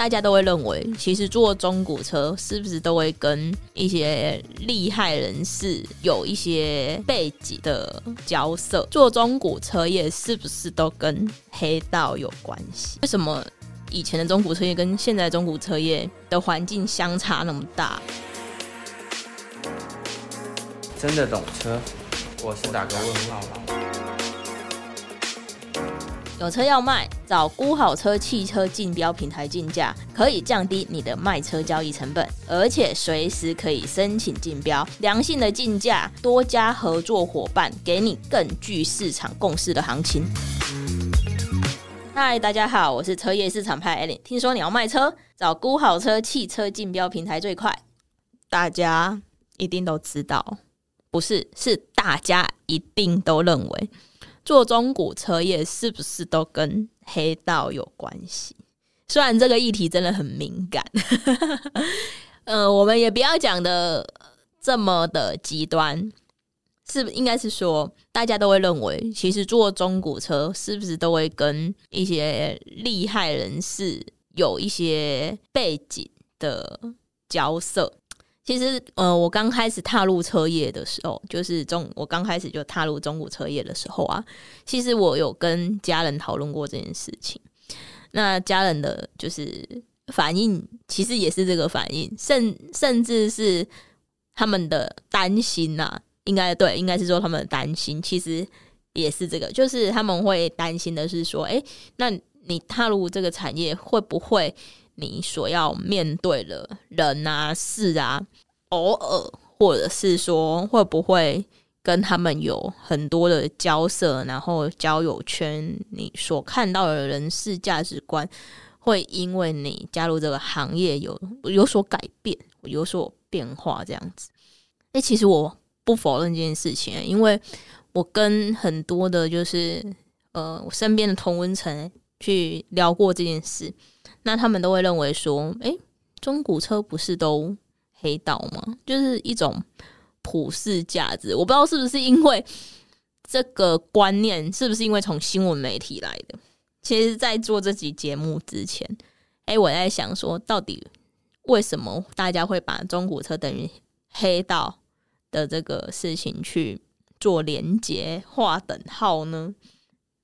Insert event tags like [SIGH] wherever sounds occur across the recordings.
大家都会认为，其实做中古车是不是都会跟一些厉害人士有一些背景的交涉？做中古车业是不是都跟黑道有关系？为什么以前的中古车业跟现在中古车业的环境相差那么大？真的懂车，我是打个问号。有车要卖，找估好车汽车竞标平台竞价，可以降低你的卖车交易成本，而且随时可以申请竞标，良性的竞价，多家合作伙伴给你更具市场共识的行情。嗨，大家好，我是车业市场派 Elin。听说你要卖车，找估好车汽车竞标平台最快。大家一定都知道，不是，是大家一定都认为。做中古车业是不是都跟黑道有关系？虽然这个议题真的很敏感，[LAUGHS] 呃，我们也不要讲的这么的极端，是应该是说，大家都会认为，其实做中古车是不是都会跟一些厉害人士有一些背景的交涉？其实，呃，我刚开始踏入车业的时候，就是中，我刚开始就踏入中古车业的时候啊，其实我有跟家人讨论过这件事情。那家人的就是反应，其实也是这个反应，甚甚至是他们的担心呐、啊，应该对，应该是说他们的担心，其实也是这个，就是他们会担心的是说，哎，那你踏入这个产业会不会？你所要面对的人啊、事啊，偶尔或者是说会不会跟他们有很多的交涉，然后交友圈，你所看到的人事价值观，会因为你加入这个行业有有所改变、有所变化这样子。诶，其实我不否认这件事情，因为我跟很多的，就是呃，我身边的同温层去聊过这件事。那他们都会认为说，诶，中古车不是都黑道吗？就是一种普世价值。我不知道是不是因为这个观念，是不是因为从新闻媒体来的？其实，在做这集节目之前，诶，我在想说，到底为什么大家会把中古车等于黑道的这个事情去做连结、划等号呢？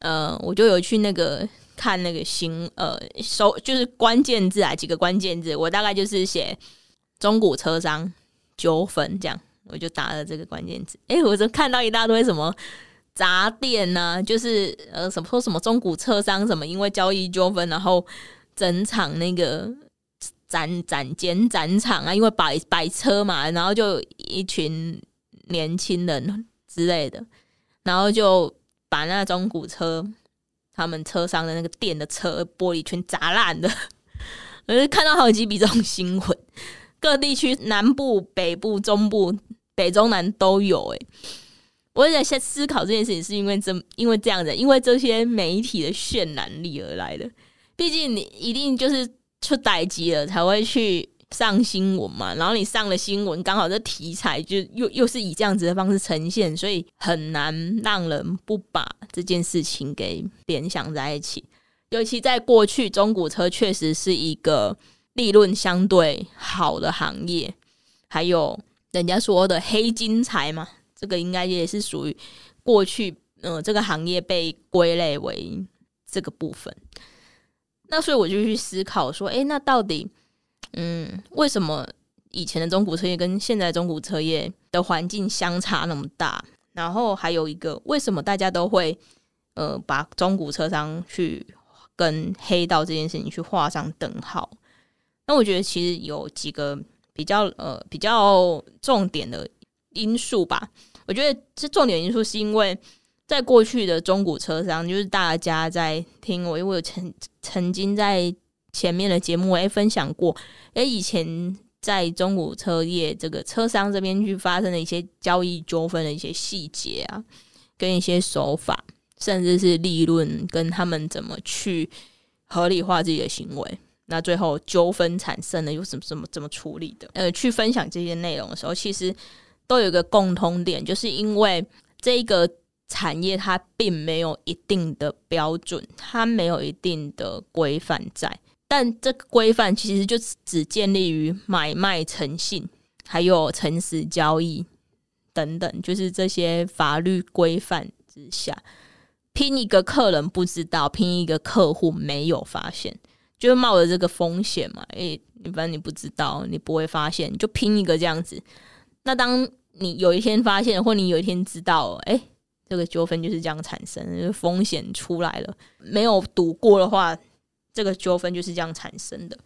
呃，我就有去那个。[LAUGHS] 看那个新呃，搜就是关键字啊，几个关键字，我大概就是写中古车商纠纷这样，我就打了这个关键字。哎、我就看到一大堆什么杂店呐、就是呃什么说什么中古车商什么因为交易纠纷，然后整场那个展展间展场啊，因为摆摆车嘛，然后就一群年轻人之类的，然后就把那中古车。他们车上的那个店的车玻璃全砸烂的，[LAUGHS] 我就看到好几笔这种新闻，各地区南部、北部、中部、北中南都有。诶，我在在思考这件事情，是因为这因为这样子，因为这些媒体的渲染力而来的。毕竟你一定就是出代机了才会去。上新闻嘛，然后你上了新闻，刚好这题材就又又是以这样子的方式呈现，所以很难让人不把这件事情给联想在一起。尤其在过去，中古车确实是一个利润相对好的行业，还有人家说的黑金财嘛，这个应该也是属于过去，嗯、呃，这个行业被归类为这个部分。那所以我就去思考说，诶，那到底？嗯，为什么以前的中古车业跟现在中古车业的环境相差那么大？然后还有一个，为什么大家都会呃把中古车商去跟黑道这件事情去画上等号？那我觉得其实有几个比较呃比较重点的因素吧。我觉得这重点因素是因为在过去的中古车商，就是大家在听我，因为我有曾曾经在。前面的节目我也分享过，诶，以前在中古车业这个车商这边去发生的一些交易纠纷的一些细节啊，跟一些手法，甚至是利润跟他们怎么去合理化自己的行为，那最后纠纷产生了又怎么怎么怎么处理的？呃，去分享这些内容的时候，其实都有一个共通点，就是因为这个产业它并没有一定的标准，它没有一定的规范在。但这个规范其实就只建立于买卖诚信，还有诚实交易等等，就是这些法律规范之下，拼一个客人不知道，拼一个客户没有发现，就冒着这个风险嘛。诶、欸，反正你不知道，你不会发现，就拼一个这样子。那当你有一天发现，或你有一天知道，诶、欸，这个纠纷就是这样产生，风险出来了，没有赌过的话。这个纠纷就是这样产生的，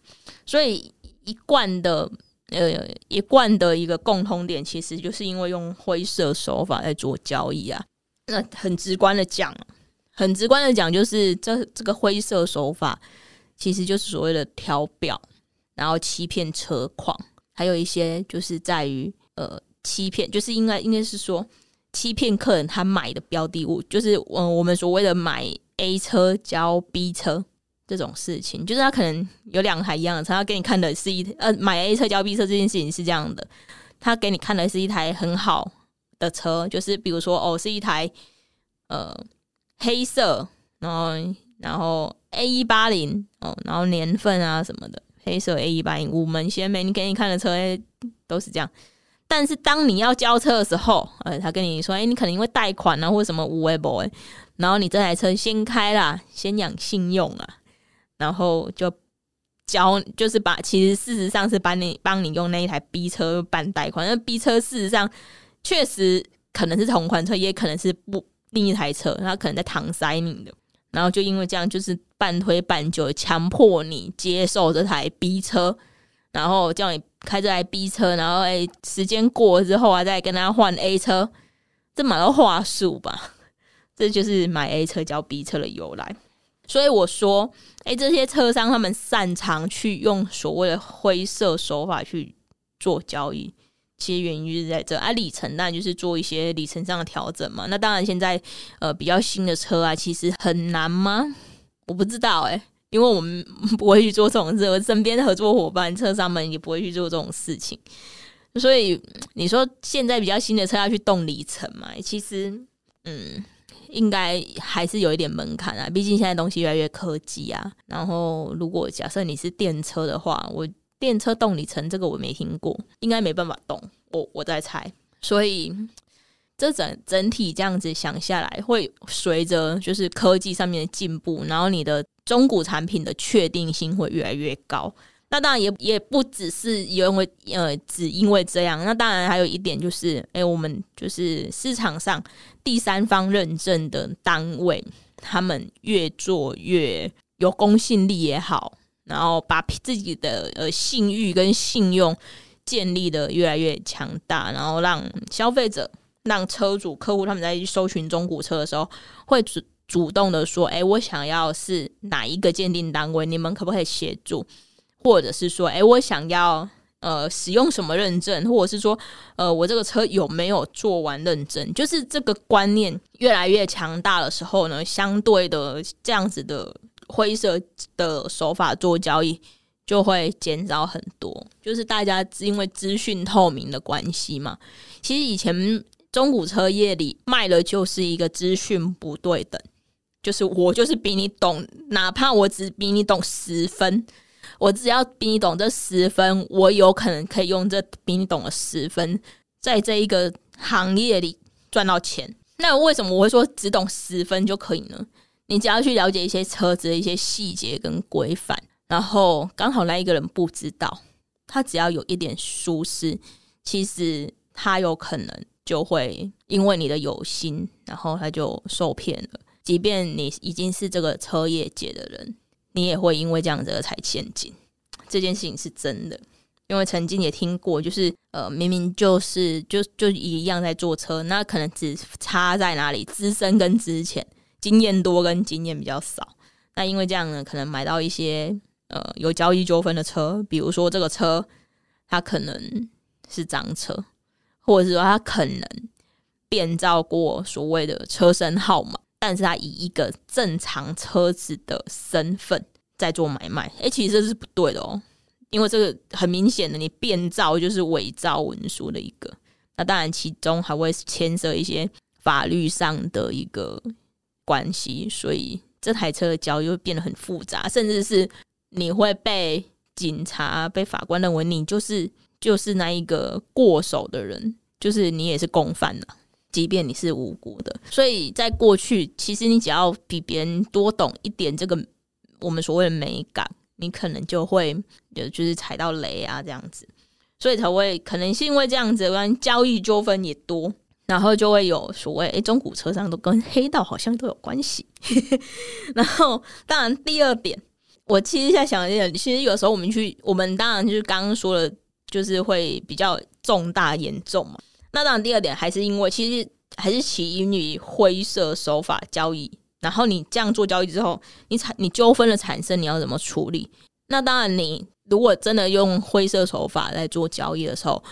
所以一贯的呃一贯的一个共通点，其实就是因为用灰色手法在做交易啊。那很直观的讲，很直观的讲，就是这这个灰色手法其实就是所谓的调表，然后欺骗车况，还有一些就是在于呃欺骗，就是应该应该是说欺骗客人他买的标的物，就是嗯我们所谓的买 A 车交 B 车。这种事情，就是他可能有两台一样的车，他给你看的是一呃买 A 车交 B 车这件事情是这样的，他给你看的是一台很好的车，就是比如说哦是一台呃黑色，然后然后 A 一八零哦，然后年份啊什么的，黑色 A 一八零五门鲜美，你给你看的车都是这样，但是当你要交车的时候，呃他跟你说，哎你可能因为贷款啊或者什么无为 boy，然后你这台车先开啦，先养信用啊。然后就交，就是把，其实事实上是帮你帮你用那一台 B 车办贷款。那 B 车事实上确实可能是同款车，也可能是不另一台车，他可能在搪塞你的。然后就因为这样，就是半推半就，强迫你接受这台 B 车，然后叫你开这台 B 车，然后哎，时间过了之后啊，再跟他换 A 车，这蛮多话术吧？这就是买 A 车交 B 车的由来。所以我说，哎、这些车商他们擅长去用所谓的灰色手法去做交易，其实原因就是在这啊。里程那就是做一些里程上的调整嘛。那当然，现在呃比较新的车啊，其实很难吗？我不知道哎、因为我们 [LAUGHS] 不会去做这种事，我身边的合作伙伴车商们也不会去做这种事情。所以你说现在比较新的车要去动里程嘛？其实，嗯。应该还是有一点门槛啊，毕竟现在东西越来越科技啊。然后，如果假设你是电车的话，我电车动里程这个我没听过，应该没办法动。我我在猜，所以这整整体这样子想下来，会随着就是科技上面的进步，然后你的中古产品的确定性会越来越高。那当然也也不只是因为呃，只因为这样。那当然还有一点就是，哎、我们就是市场上第三方认证的单位，他们越做越有公信力也好，然后把自己的呃信誉跟信用建立得越来越强大，然后让消费者、让车主、客户他们在搜寻中古车的时候，会主主动的说，哎、我想要是哪一个鉴定单位，你们可不可以协助？或者是说，哎、我想要呃使用什么认证，或者是说，呃，我这个车有没有做完认证？就是这个观念越来越强大的时候呢，相对的这样子的灰色的手法做交易就会减少很多。就是大家因为资讯透明的关系嘛，其实以前中古车业里卖的就是一个资讯不对等，就是我就是比你懂，哪怕我只比你懂十分。我只要比你懂这十分，我有可能可以用这比你懂的十分，在这一个行业里赚到钱。那为什么我会说只懂十分就可以呢？你只要去了解一些车子的一些细节跟规范，然后刚好那一个人不知道，他只要有一点疏失，其实他有可能就会因为你的有心，然后他就受骗了。即便你已经是这个车业界的人。你也会因为这样子而踩陷阱，这件事情是真的，因为曾经也听过，就是呃，明明就是就就一样在坐车，那可能只差在哪里，资深跟之前经验多跟经验比较少，那因为这样呢，可能买到一些呃有交易纠纷的车，比如说这个车它可能是脏车，或者是说它可能变造过所谓的车身号码。但是他以一个正常车子的身份在做买卖，哎、欸，其实这是不对的哦，因为这个很明显的，你变造就是伪造文书的一个，那当然其中还会牵涉一些法律上的一个关系，所以这台车的交易会变得很复杂，甚至是你会被警察、被法官认为你就是就是那一个过手的人，就是你也是共犯了，即便你是无辜的。所以在过去，其实你只要比别人多懂一点这个我们所谓的美感，你可能就会有就是踩到雷啊这样子，所以才会可能是因为这样子，交易纠纷也多。然后就会有所谓，诶，中古车商都跟黑道好像都有关系。[LAUGHS] 然后，当然第二点，我其实在想一点，其实有时候我们去，我们当然就是刚刚说的，就是会比较重大严重嘛。那当然第二点还是因为，其实还是起因于灰色手法交易。然后你这样做交易之后，你产你纠纷的产生，你要怎么处理？那当然，你如果真的用灰色手法来做交易的时候。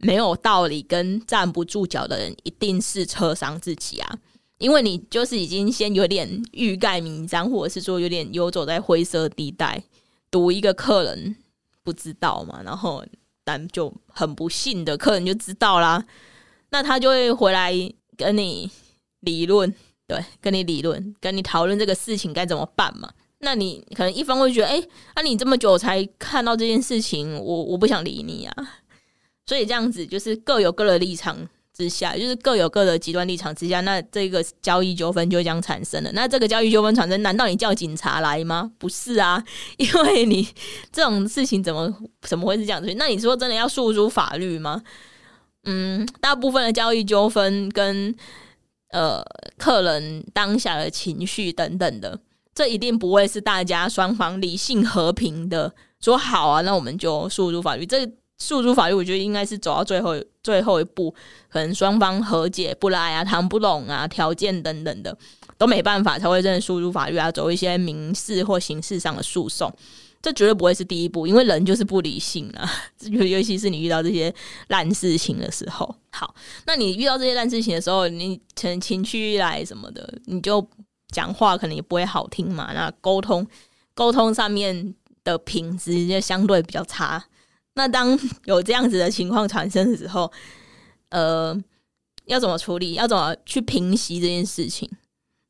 没有道理跟站不住脚的人一定是车商自己啊，因为你就是已经先有点欲盖弥彰，或者是说有点游走在灰色地带，赌一个客人不知道嘛，然后但就很不幸的客人就知道啦，那他就会回来跟你理论，对，跟你理论，跟你讨论这个事情该怎么办嘛。那你可能一方会觉得，哎，那你这么久才看到这件事情，我我不想理你啊。所以这样子就是各有各的立场之下，就是各有各的极端立场之下，那这个交易纠纷就将产生了。那这个交易纠纷产生，难道你叫警察来吗？不是啊，[LAUGHS] 因为你这种事情怎么怎么会是这样子？那你说真的要诉诸法律吗？嗯，大部分的交易纠纷跟呃客人当下的情绪等等的，这一定不会是大家双方理性和平的说好啊，那我们就诉诸法律。这诉诸法律，我觉得应该是走到最后最后一步，可能双方和解不来啊，谈不拢啊，条件等等的都没办法，才会真的诉诸法律啊，走一些民事或刑事上的诉讼。这绝对不会是第一步，因为人就是不理性啊，[LAUGHS] 尤尤其是你遇到这些烂事情的时候。好，那你遇到这些烂事情的时候，你可能情绪一来什么的，你就讲话可能也不会好听嘛。那沟通沟通上面的品质就相对比较差。那当有这样子的情况产生的时候，呃，要怎么处理？要怎么去平息这件事情？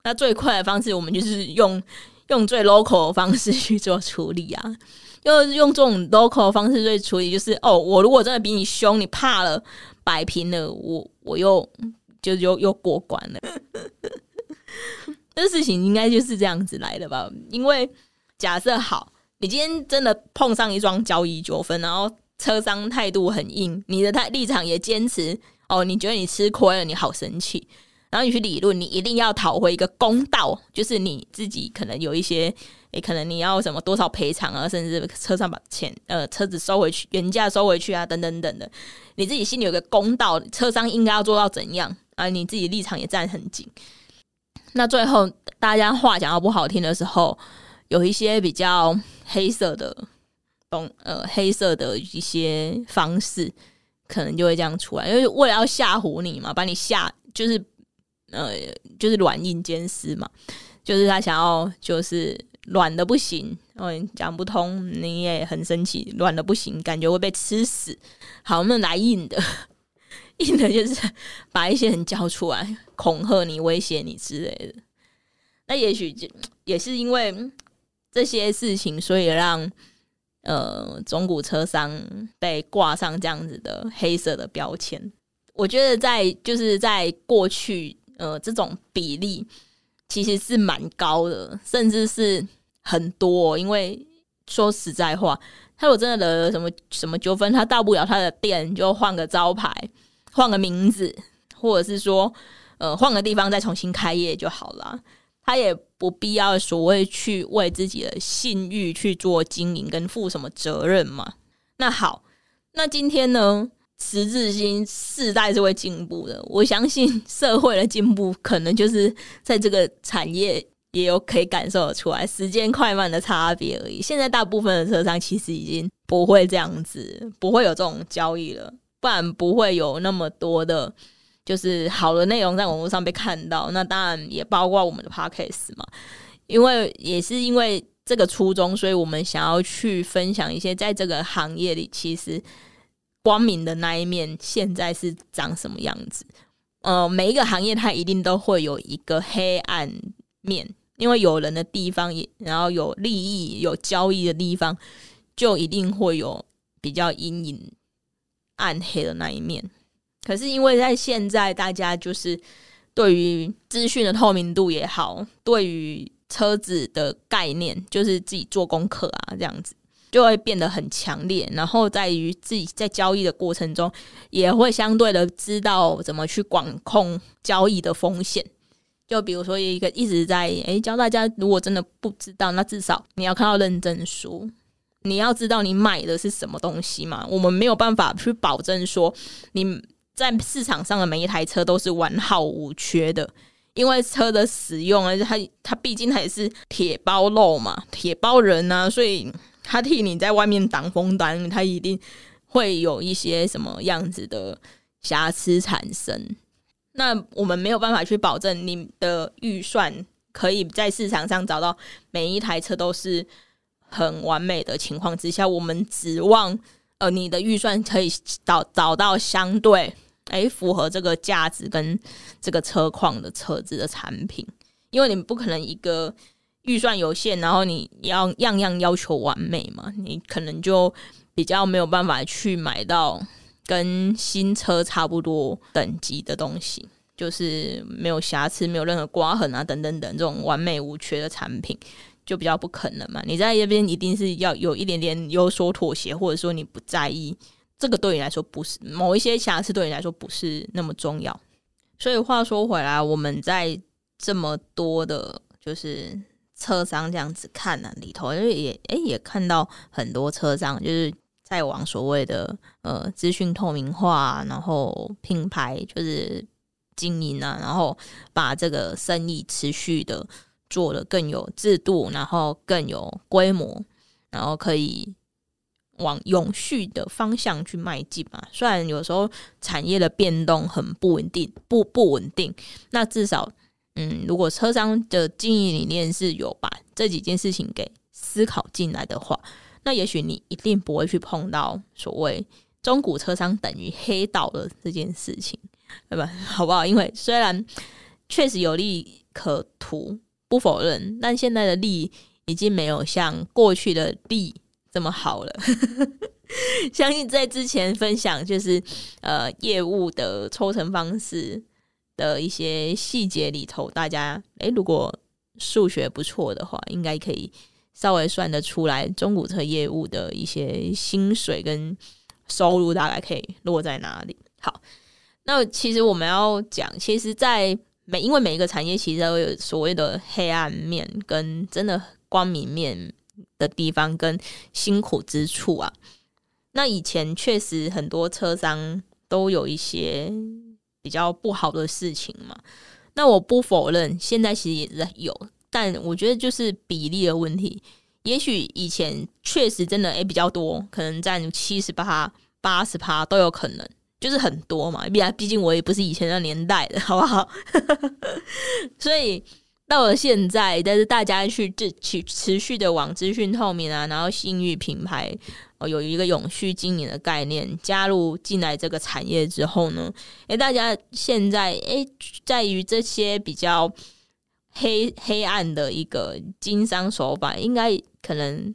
那最快的方式，我们就是用用最 local 的方式去做处理啊。又用这种 local 的方式去处理，就是哦，我如果真的比你凶，你怕了，摆平了，我我又就又又过关了。[LAUGHS] 这事情应该就是这样子来的吧？因为假设好。你今天真的碰上一桩交易纠纷，然后车商态度很硬，你的态立场也坚持哦，你觉得你吃亏了，你好生气，然后你去理论，你一定要讨回一个公道，就是你自己可能有一些，诶，可能你要什么多少赔偿啊，甚至车上把钱呃车子收回去，原价收回去啊，等等等等的，你自己心里有个公道，车商应该要做到怎样啊？你自己立场也站很紧，那最后大家话讲到不好听的时候，有一些比较。黑色的东呃，黑色的一些方式，可能就会这样出来，因为为了要吓唬你嘛，把你吓，就是呃，就是软硬兼施嘛，就是他想要就是软的不行，嗯，讲不通，你也很生气，软的不行，感觉会被吃死。好，我们来硬的，[LAUGHS] 硬的就是把一些人叫出来，恐吓你、威胁你之类的。那也许就也是因为。这些事情，所以让呃中古车商被挂上这样子的黑色的标签。我觉得在就是在过去，呃，这种比例其实是蛮高的，甚至是很多。因为说实在话，他如果真的惹了什么什么纠纷，他到不了他的店就换个招牌、换个名字，或者是说呃换个地方再重新开业就好了。他也不必要所谓去为自己的信誉去做经营跟负什么责任嘛。那好，那今天呢，时至今世代是会进步的。我相信社会的进步，可能就是在这个产业也有可以感受得出来，时间快慢的差别而已。现在大部分的车商其实已经不会这样子，不会有这种交易了，不然不会有那么多的。就是好的内容在网络上被看到，那当然也包括我们的 podcast 嘛。因为也是因为这个初衷，所以我们想要去分享一些在这个行业里其实光明的那一面，现在是长什么样子。呃，每一个行业它一定都会有一个黑暗面，因为有人的地方也，然后有利益、有交易的地方，就一定会有比较阴影、暗黑的那一面。可是因为在现在，大家就是对于资讯的透明度也好，对于车子的概念，就是自己做功课啊，这样子就会变得很强烈。然后在于自己在交易的过程中，也会相对的知道怎么去管控交易的风险。就比如说一个一直在诶、教大家，如果真的不知道，那至少你要看到认证书，你要知道你买的是什么东西嘛。我们没有办法去保证说你在市场上的每一台车都是完好无缺的，因为车的使用，而且它它毕竟它也是铁包肉嘛，铁包人啊，所以它替你在外面挡风挡雨，它一定会有一些什么样子的瑕疵产生。那我们没有办法去保证你的预算可以在市场上找到每一台车都是很完美的情况之下，我们指望呃你的预算可以找找到相对诶符合这个价值跟这个车况的车子的产品，因为你不可能一个预算有限，然后你要样样要求完美嘛，你可能就比较没有办法去买到。跟新车差不多等级的东西，就是没有瑕疵、没有任何刮痕啊，等等等这种完美无缺的产品，就比较不可能嘛。你在这边一定是要有一点点有所妥协，或者说你不在意这个，对你来说不是某一些瑕疵，对你来说不是那么重要。所以话说回来，我们在这么多的，就是车商这样子看呢、啊，里头也也诶也看到很多车商就是。在往所谓的呃资讯透明化，然后品牌就是经营啊，然后把这个生意持续的做得更有制度，然后更有规模，然后可以往永续的方向去迈进嘛。虽然有时候产业的变动很不稳定，不不稳定，那至少嗯，如果车商的经营理念是有把这几件事情给思考进来的话。那也许你一定不会去碰到所谓中古车商等于黑道的这件事情，对吧？[LAUGHS] 好不好？因为虽然确实有利可图，不否认，但现在的利已经没有像过去的利这么好了。[LAUGHS] 相信在之前分享就是呃业务的抽成方式的一些细节里头，大家诶，如果数学不错的话，应该可以。稍微算得出来，中古车业务的一些薪水跟收入大概可以落在哪里？好，那其实我们要讲，其实，在每因为每一个产业其实都有所谓的黑暗面跟真的光明面的地方跟辛苦之处啊。那以前确实很多车商都有一些比较不好的事情嘛。那我不否认，现在其实也是有。但我觉得就是比例的问题，也许以前确实真的诶、比较多，可能占七十八、八十趴都有可能，就是很多嘛。毕毕竟我也不是以前的年代的，好不好？[LAUGHS] 所以到了现在，但是大家去持持持续的往资讯透明啊，然后信誉品牌哦有一个永续经营的概念加入进来这个产业之后呢，诶、大家现在诶、在于这些比较。黑黑暗的一个经商手法，应该可能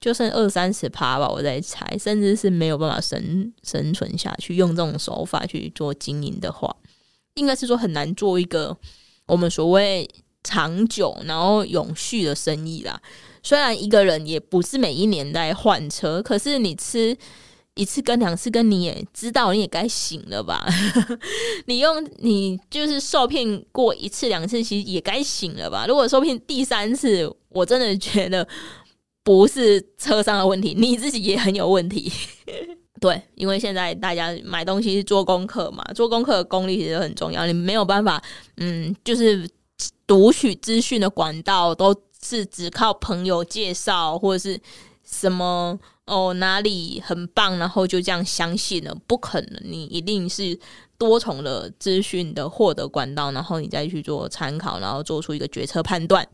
就剩二三十趴吧，我在猜，甚至是没有办法生生存下去。用这种手法去做经营的话，应该是说很难做一个我们所谓长久然后永续的生意啦。虽然一个人也不是每一年在换车，可是你吃。一次跟两次跟你也知道，你也该醒了吧？[LAUGHS] 你用你就是受骗过一次两次，其实也该醒了吧？如果受骗第三次，我真的觉得不是车商的问题，你自己也很有问题。[LAUGHS] 对，因为现在大家买东西是做功课嘛，做功课的功力其实很重要。你没有办法，嗯，就是读取资讯的管道都是只靠朋友介绍或者是什么。哦，哪里很棒，然后就这样相信了？不可能，你一定是多重的资讯的获得管道，然后你再去做参考，然后做出一个决策判断。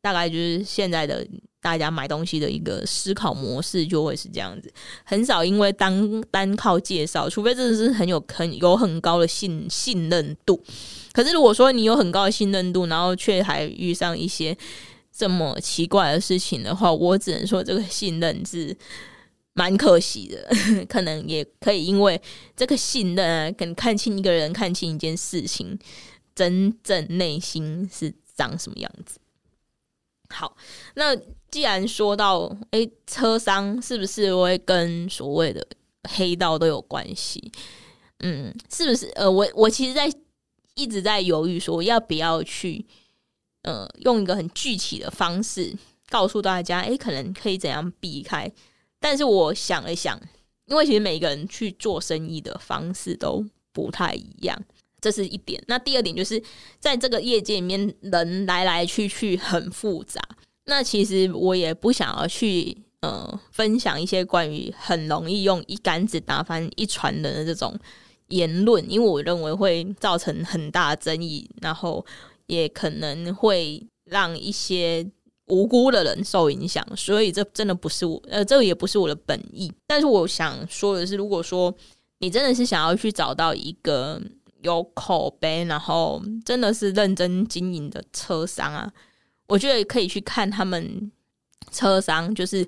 大概就是现在的大家买东西的一个思考模式就会是这样子，很少因为单单靠介绍，除非真的是很有很有很高的信信任度。可是如果说你有很高的信任度，然后却还遇上一些这么奇怪的事情的话，我只能说这个信任是蛮可惜的。[LAUGHS] 可能也可以因为这个信任啊，可能看清一个人，看清一件事情真正内心是长什么样子。好，那既然说到，哎、车商是不是会跟所谓的黑道都有关系？嗯，是不是？呃，我我其实，在一直在犹豫，说要不要去，呃，用一个很具体的方式告诉大家，哎、可能可以怎样避开。但是我想了想，因为其实每个人去做生意的方式都不太一样。这是一点。那第二点就是，在这个业界里面，人来来去去很复杂。那其实我也不想要去呃分享一些关于很容易用一竿子打翻一船人的这种言论，因为我认为会造成很大争议，然后也可能会让一些无辜的人受影响。所以这真的不是我呃，这个也不是我的本意。但是我想说的是，如果说你真的是想要去找到一个。有口碑，然后真的是认真经营的车商啊，我觉得可以去看他们车商。就是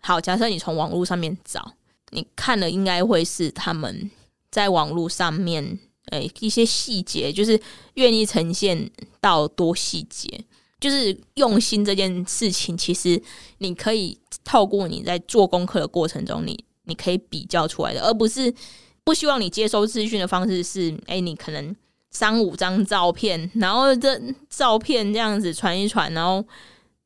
好，假设你从网络上面找，你看了应该会是他们在网络上面，诶一些细节，就是愿意呈现到多细节，就是用心这件事情。其实你可以透过你在做功课的过程中，你你可以比较出来的，而不是。不希望你接收资讯的方式是，哎、欸，你可能三五张照片，然后这照片这样子传一传，然后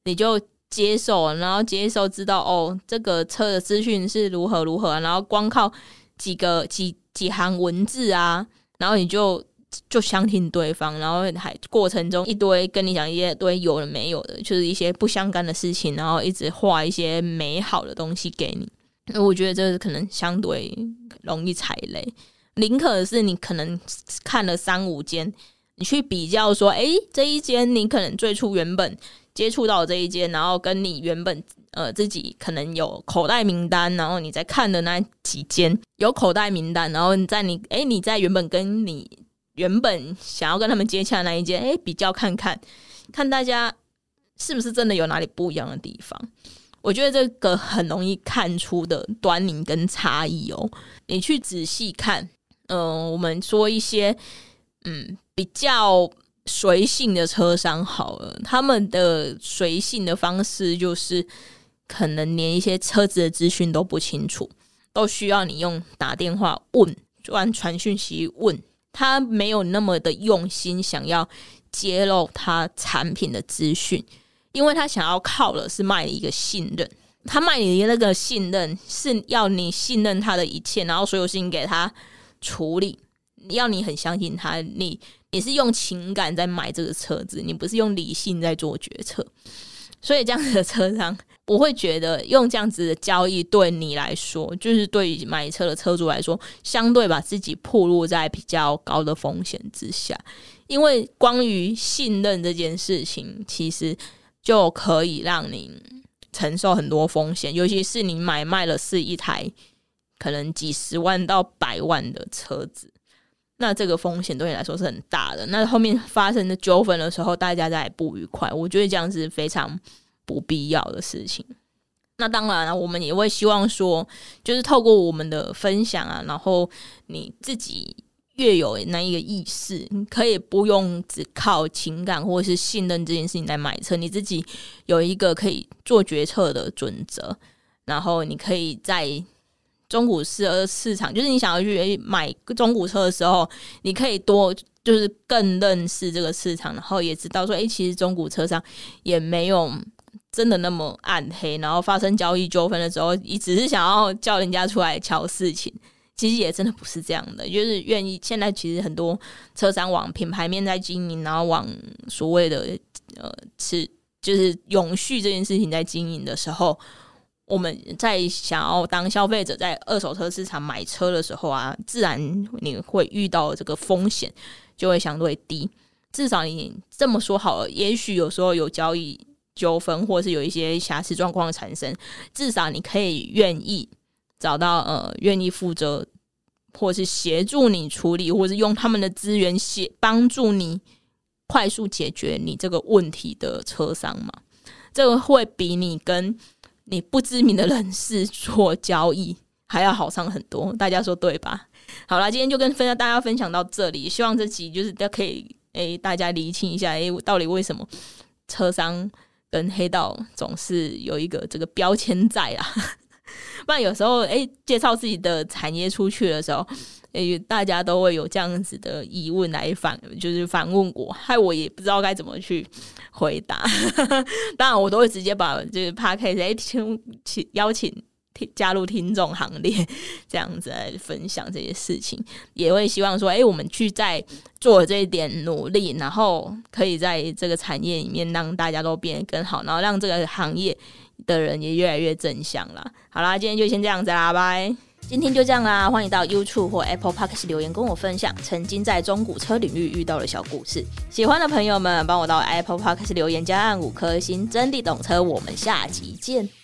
你就接受，然后接受知道哦，这个车的资讯是如何如何，然后光靠几个几几行文字啊，然后你就就相信对方，然后还过程中一堆跟你讲一些堆有的没有的，就是一些不相干的事情，然后一直画一些美好的东西给你。我觉得这是可能相对容易踩雷，宁可是你可能看了三五间，你去比较说，哎，这一间你可能最初原本接触到这一间，然后跟你原本呃自己可能有口袋名单，然后你在看的那几间有口袋名单，然后你在你哎你在原本跟你原本想要跟他们接洽的那一间，哎比较看看，看大家是不是真的有哪里不一样的地方。我觉得这个很容易看出的端倪跟差异哦。你去仔细看，呃，我们说一些嗯比较随性的车商好了，他们的随性的方式就是可能连一些车子的资讯都不清楚，都需要你用打电话问，转传讯息问，他没有那么的用心想要揭露他产品的资讯。因为他想要靠的是卖一个信任，他卖你的那个信任是要你信任他的一切，然后所有事情给他处理，要你很相信他。你你是用情感在买这个车子，你不是用理性在做决策。所以这样子的车商，我会觉得用这样子的交易对你来说，就是对于买车的车主来说，相对把自己暴露在比较高的风险之下。因为关于信任这件事情，其实。就可以让你承受很多风险，尤其是你买卖的是一台可能几十万到百万的车子，那这个风险对你来说是很大的。那后面发生的纠纷的时候，大家在不愉快，我觉得这样是非常不必要的事情。那当然了，我们也会希望说，就是透过我们的分享啊，然后你自己。越有那一个意识，你可以不用只靠情感或者是信任这件事情来买车，你自己有一个可以做决策的准则，然后你可以在中古车市场，就是你想要去买中古车的时候，你可以多就是更认识这个市场，然后也知道说，哎、其实中古车商也没有真的那么暗黑，然后发生交易纠纷的时候，你只是想要叫人家出来瞧事情。其实也真的不是这样的，就是愿意。现在其实很多车商往品牌面在经营，然后往所谓的呃是就是永续这件事情在经营的时候，我们在想要当消费者在二手车市场买车的时候啊，自然你会遇到这个风险就会相对低。至少你这么说好了，也许有时候有交易纠纷，或是有一些瑕疵状况产生，至少你可以愿意找到呃愿意负责，或是协助你处理，或是用他们的资源协帮助你快速解决你这个问题的车商嘛。这个会比你跟你不知名的人士做交易还要好上很多，大家说对吧？好啦，今天就跟分大家分享到这里，希望这集就是都可以诶、大家厘清一下，诶、到底为什么车商跟黑道总是有一个这个标签在啊？[LAUGHS] 不然有时候诶、介绍自己的产业出去的时候，诶、大家都会有这样子的疑问来反，就是反问我，害我也不知道该怎么去回答。[LAUGHS] 当然，我都会直接把就是 Podcast 哎，请请邀请。加入听众行列，这样子来分享这些事情，也会希望说，哎、我们去再做这一点努力，然后可以在这个产业里面让大家都变得更好，然后让这个行业的人也越来越正向啦。好啦，今天就先这样子啦，拜。今天就这样啦，欢迎到 YouTube 或 Apple Podcast 留言跟我分享曾经在中古车领域遇到的小故事。喜欢的朋友们，帮我到 Apple Podcast 留言加按五颗星，真的懂车。我们下集见。